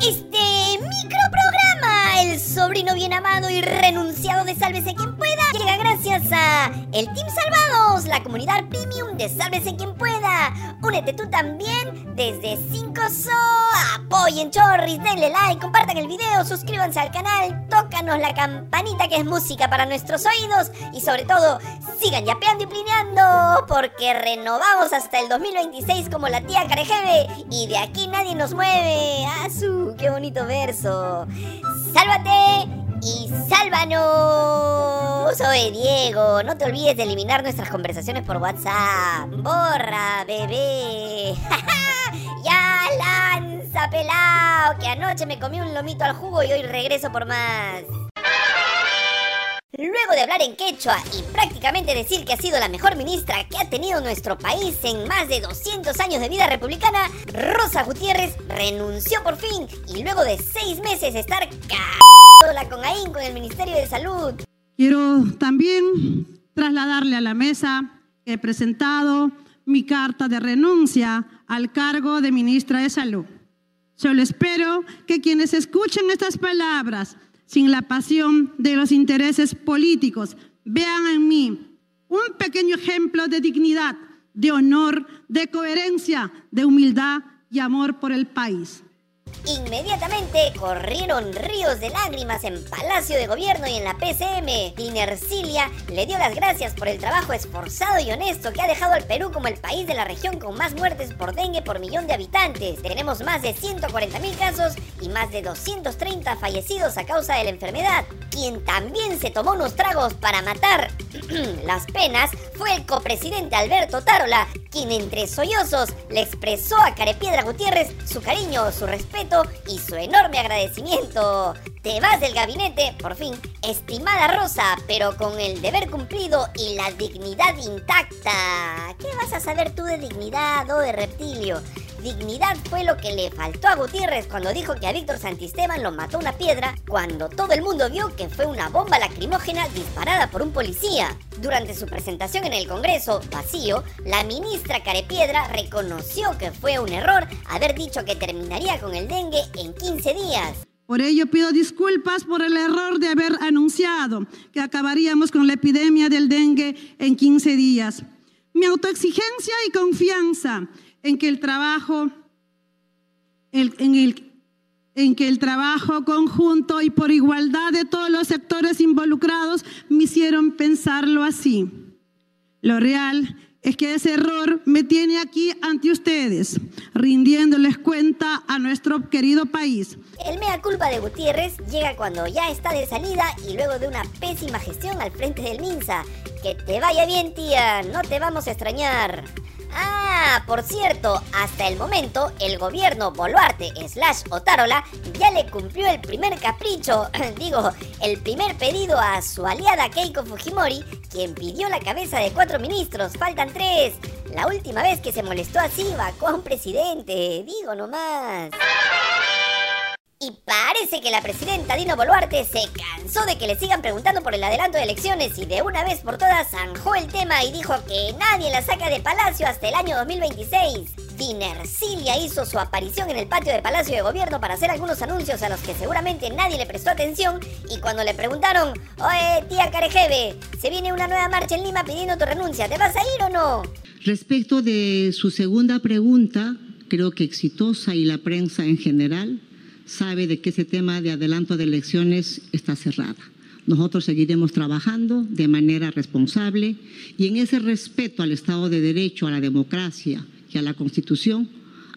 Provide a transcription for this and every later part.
Este microprograma, sobrino bien amado y renunciado de Sálvese quien pueda, llega gracias a el Team Salvados, la comunidad premium de Sálvese quien pueda. Únete tú también desde 5 so. Apoyen Chorris, denle like, compartan el video, suscríbanse al canal, tócanos la campanita que es música para nuestros oídos y sobre todo sigan yapeando y plineando porque renovamos hasta el 2026 como la tía Carejeve y de aquí nadie nos mueve. ¡Asu! ¡Qué bonito verso! ¡Sálvate! y sálvanos. Soy Diego. No te olvides de eliminar nuestras conversaciones por WhatsApp. Borra, bebé. ya lanza, pelao. Que anoche me comí un lomito al jugo y hoy regreso por más. Hablar en quechua y prácticamente decir que ha sido la mejor ministra que ha tenido nuestro país en más de 200 años de vida republicana, Rosa Gutiérrez renunció por fin y luego de seis meses estar la con ahí con el Ministerio de Salud. Quiero también trasladarle a la mesa que he presentado mi carta de renuncia al cargo de ministra de Salud. Solo espero que quienes escuchen estas palabras sin la pasión de los intereses políticos. Vean en mí un pequeño ejemplo de dignidad, de honor, de coherencia, de humildad y amor por el país. Inmediatamente corrieron ríos de lágrimas en Palacio de Gobierno y en la PCM. Inercilia le dio las gracias por el trabajo esforzado y honesto que ha dejado al Perú como el país de la región con más muertes por dengue por millón de habitantes. Tenemos más de 140 mil casos y más de 230 fallecidos a causa de la enfermedad. Quien también se tomó unos tragos para matar las penas fue el copresidente Alberto Tarola, quien entre sollozos le expresó a Carepiedra Gutiérrez su cariño, su respeto y su enorme agradecimiento. Te vas del gabinete, por fin, estimada Rosa, pero con el deber cumplido y la dignidad intacta. ¿Qué vas a saber tú de dignidad o de reptilio? Dignidad fue lo que le faltó a Gutiérrez cuando dijo que a Víctor Santisteban lo mató una piedra, cuando todo el mundo vio que fue una bomba lacrimógena disparada por un policía. Durante su presentación en el Congreso, vacío, la ministra Carepiedra reconoció que fue un error haber dicho que terminaría con el dengue en 15 días. Por ello pido disculpas por el error de haber anunciado que acabaríamos con la epidemia del dengue en 15 días. Mi autoexigencia y confianza en que el trabajo, en, el, en que el trabajo conjunto y por igualdad de todos los sectores involucrados me hicieron pensarlo así. Lo real es que ese error me tiene aquí ante ustedes, rindiéndoles cuenta a nuestro querido país. El mea culpa de Gutiérrez llega cuando ya está de salida y luego de una pésima gestión al frente del MINSA. Que te vaya bien, tía, no te vamos a extrañar. Ah, por cierto, hasta el momento el gobierno Boluarte slash Otárola ya le cumplió el primer capricho, digo, el primer pedido a su aliada Keiko Fujimori, quien pidió la cabeza de cuatro ministros, faltan tres. La última vez que se molestó así vacó a un presidente, digo nomás. Y parece que la presidenta Dino Boluarte se cansó de que le sigan preguntando por el adelanto de elecciones y de una vez por todas zanjó el tema y dijo que nadie la saca de Palacio hasta el año 2026. Dinercilia hizo su aparición en el patio de Palacio de Gobierno para hacer algunos anuncios a los que seguramente nadie le prestó atención y cuando le preguntaron, oye tía Carejeve, se viene una nueva marcha en Lima pidiendo tu renuncia, ¿te vas a ir o no? Respecto de su segunda pregunta, creo que exitosa y la prensa en general, sabe de que ese tema de adelanto de elecciones está cerrada. Nosotros seguiremos trabajando de manera responsable y en ese respeto al Estado de Derecho, a la democracia y a la Constitución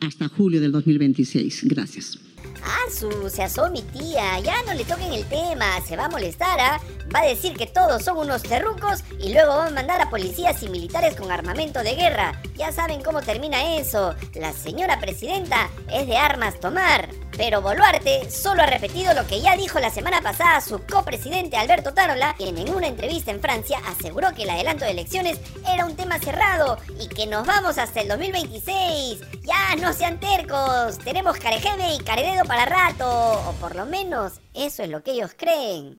hasta julio del 2026. Gracias. Ah, su, se asó mi tía, ya no le toquen el tema, se va a molestar, ¿ah? Va a decir que todos son unos terrucos y luego va a mandar a policías y militares con armamento de guerra. Ya saben cómo termina eso. La señora presidenta es de armas tomar. Pero Boluarte solo ha repetido lo que ya dijo la semana pasada su copresidente Alberto Tarola, quien en una entrevista en Francia aseguró que el adelanto de elecciones era un tema cerrado y que nos vamos hasta el 2026. Ya no sean tercos, tenemos Carejeve y Carededo para rato, o por lo menos eso es lo que ellos creen.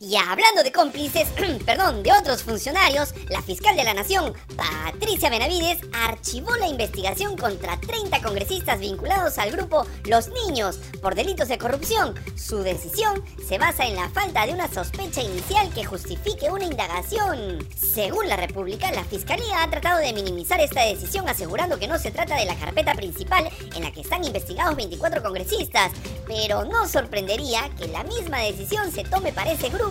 Y hablando de cómplices, perdón, de otros funcionarios, la fiscal de la Nación, Patricia Benavides, archivó la investigación contra 30 congresistas vinculados al grupo Los Niños por delitos de corrupción. Su decisión se basa en la falta de una sospecha inicial que justifique una indagación. Según la República, la fiscalía ha tratado de minimizar esta decisión asegurando que no se trata de la carpeta principal en la que están investigados 24 congresistas, pero no sorprendería que la misma decisión se tome para ese grupo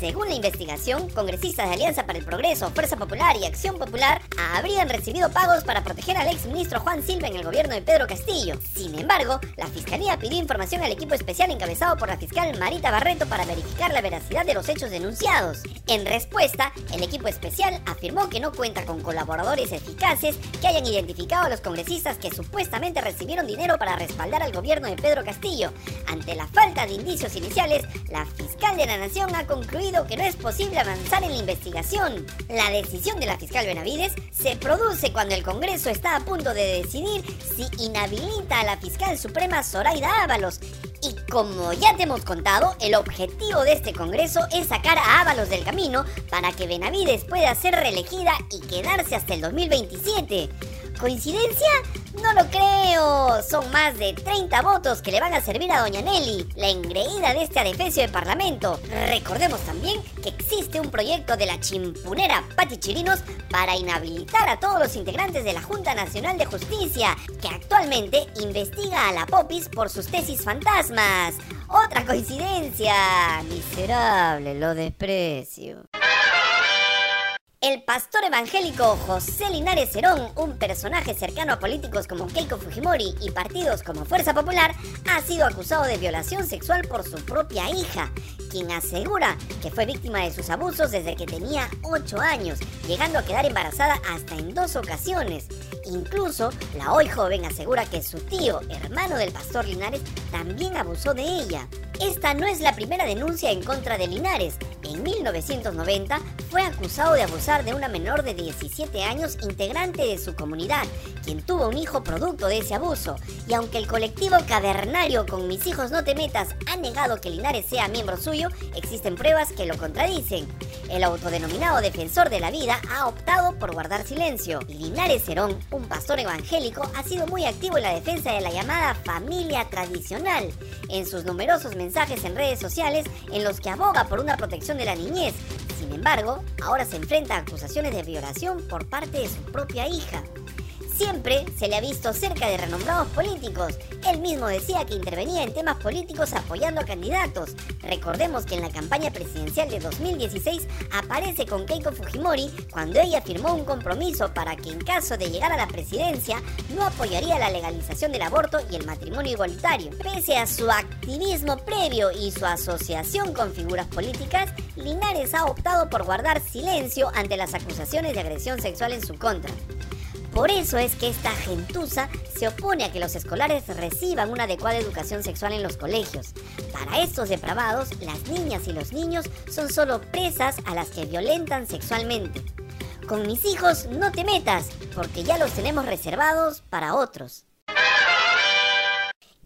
según la investigación, congresistas de Alianza para el Progreso, Fuerza Popular y Acción Popular habrían recibido pagos para proteger al ex ministro Juan Silva en el gobierno de Pedro Castillo. Sin embargo, la Fiscalía pidió información al equipo especial encabezado por la fiscal Marita Barreto para verificar la veracidad de los hechos denunciados. En respuesta, el equipo especial afirmó que no cuenta con colaboradores eficaces que hayan identificado a los congresistas que supuestamente recibieron dinero para respaldar al gobierno de Pedro Castillo. Ante la falta de indicios iniciales, la fiscal de la Nación ha concluido que no es posible avanzar en la investigación. La decisión de la fiscal Benavides se produce cuando el Congreso está a punto de decidir si inhabilita a la fiscal suprema Zoraida Ábalos. Y como ya te hemos contado, el objetivo de este Congreso es sacar a Ábalos del camino para que Benavides pueda ser reelegida y quedarse hasta el 2027. ¿Coincidencia? No lo creo. Son más de 30 votos que le van a servir a Doña Nelly, la engreída de este adefesio de Parlamento. Recordemos también que existe un proyecto de la chimpunera Pati Chirinos para inhabilitar a todos los integrantes de la Junta Nacional de Justicia, que actualmente investiga a la Popis por sus tesis fantasmas. Otra coincidencia. Miserable, lo desprecio. El pastor evangélico José Linares Cerón, un personaje cercano a políticos como Keiko Fujimori y partidos como Fuerza Popular, ha sido acusado de violación sexual por su propia hija, quien asegura que fue víctima de sus abusos desde que tenía 8 años, llegando a quedar embarazada hasta en dos ocasiones. Incluso, la hoy joven asegura que su tío, hermano del pastor Linares, también abusó de ella. Esta no es la primera denuncia en contra de Linares. En 1990 fue acusado de abusar de una menor de 17 años integrante de su comunidad, quien tuvo un hijo producto de ese abuso. Y aunque el colectivo cavernario con Mis hijos no te metas ha negado que Linares sea miembro suyo, existen pruebas que lo contradicen. El autodenominado defensor de la vida ha optado por guardar silencio. Linares Cerón, un pastor evangélico, ha sido muy activo en la defensa de la llamada familia tradicional. En sus numerosos mensajes en redes sociales en los que aboga por una protección de la niñez. Sin embargo, ahora se enfrenta a acusaciones de violación por parte de su propia hija. Siempre se le ha visto cerca de renombrados políticos. Él mismo decía que intervenía en temas políticos apoyando a candidatos. Recordemos que en la campaña presidencial de 2016 aparece con Keiko Fujimori cuando ella firmó un compromiso para que en caso de llegar a la presidencia no apoyaría la legalización del aborto y el matrimonio igualitario. Pese a su activismo previo y su asociación con figuras políticas, Linares ha optado por guardar silencio ante las acusaciones de agresión sexual en su contra. Por eso es que esta gentuza se opone a que los escolares reciban una adecuada educación sexual en los colegios. Para estos depravados, las niñas y los niños son solo presas a las que violentan sexualmente. Con mis hijos no te metas, porque ya los tenemos reservados para otros.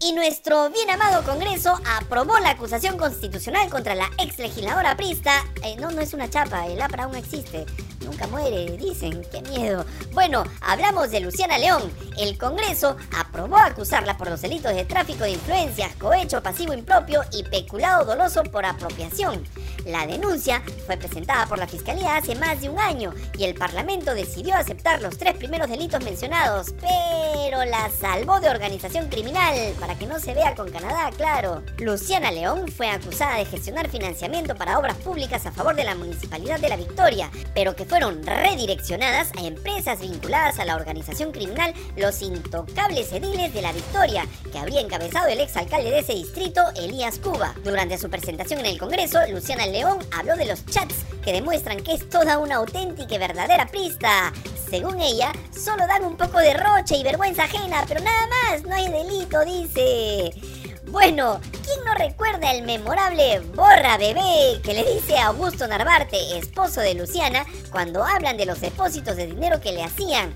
Y nuestro bien amado Congreso aprobó la acusación constitucional contra la ex legisladora Prista. Eh, no, no es una chapa, el APRA aún existe nunca muere, dicen, qué miedo. Bueno, hablamos de Luciana León. El Congreso aprobó acusarla por los delitos de tráfico de influencias, cohecho pasivo impropio y peculado doloso por apropiación. La denuncia fue presentada por la Fiscalía hace más de un año y el Parlamento decidió aceptar los tres primeros delitos mencionados, pero la salvó de organización criminal, para que no se vea con Canadá, claro. Luciana León fue acusada de gestionar financiamiento para obras públicas a favor de la Municipalidad de la Victoria, pero que fueron redireccionadas a empresas vinculadas a la organización criminal Los Intocables Ediles de la Victoria, que habría encabezado el exalcalde de ese distrito, Elías Cuba. Durante su presentación en el Congreso, Luciana León habló de los chats que demuestran que es toda una auténtica y verdadera prista. Según ella, solo dan un poco de roche y vergüenza ajena, pero nada más, no hay delito, dice. Bueno, ¿quién no recuerda el memorable Borra Bebé que le dice a Augusto Narvarte, esposo de Luciana, cuando hablan de los depósitos de dinero que le hacían?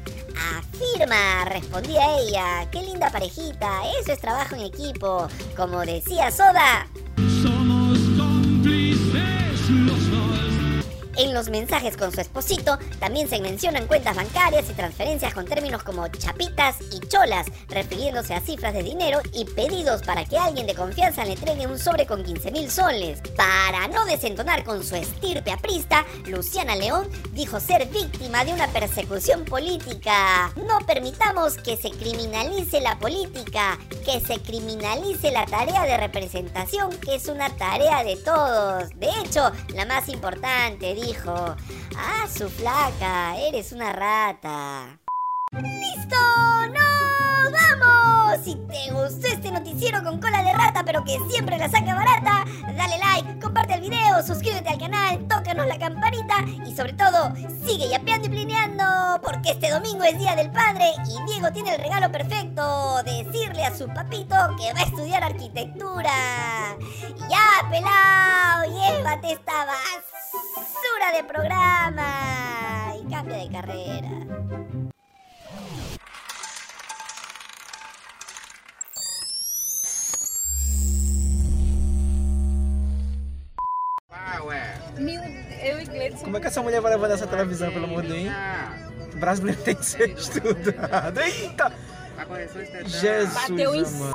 Afirma, respondía ella, qué linda parejita, eso es trabajo en equipo. Como decía Soda. En los mensajes con su esposito también se mencionan cuentas bancarias y transferencias con términos como chapitas y cholas, refiriéndose a cifras de dinero y pedidos para que alguien de confianza le entregue un sobre con 15 mil soles. Para no desentonar con su estirpe aprista, Luciana León dijo ser víctima de una persecución política. No permitamos que se criminalice la política, que se criminalice la tarea de representación, que es una tarea de todos. De hecho, la más importante, dijo. Ah, su flaca, eres una rata. ¡Listo! ¡Nos vamos! Si te gustó este noticiero con cola de rata, pero que siempre la saca barata, dale like, comparte el video, suscríbete al canal, tócanos la campanita y sobre todo, sigue yapeando y plineando, porque este domingo es Día del Padre y Diego tiene el regalo perfecto, decirle a su papito que va a estudiar arquitectura. Ya, pelao, llévate esta basura de programa y cambia de carrera. Como é que essa mulher vai levar nessa televisão, pelo amor de Deus? Brasileiro tem que ser estudado. Eita! Jesus Bateu em.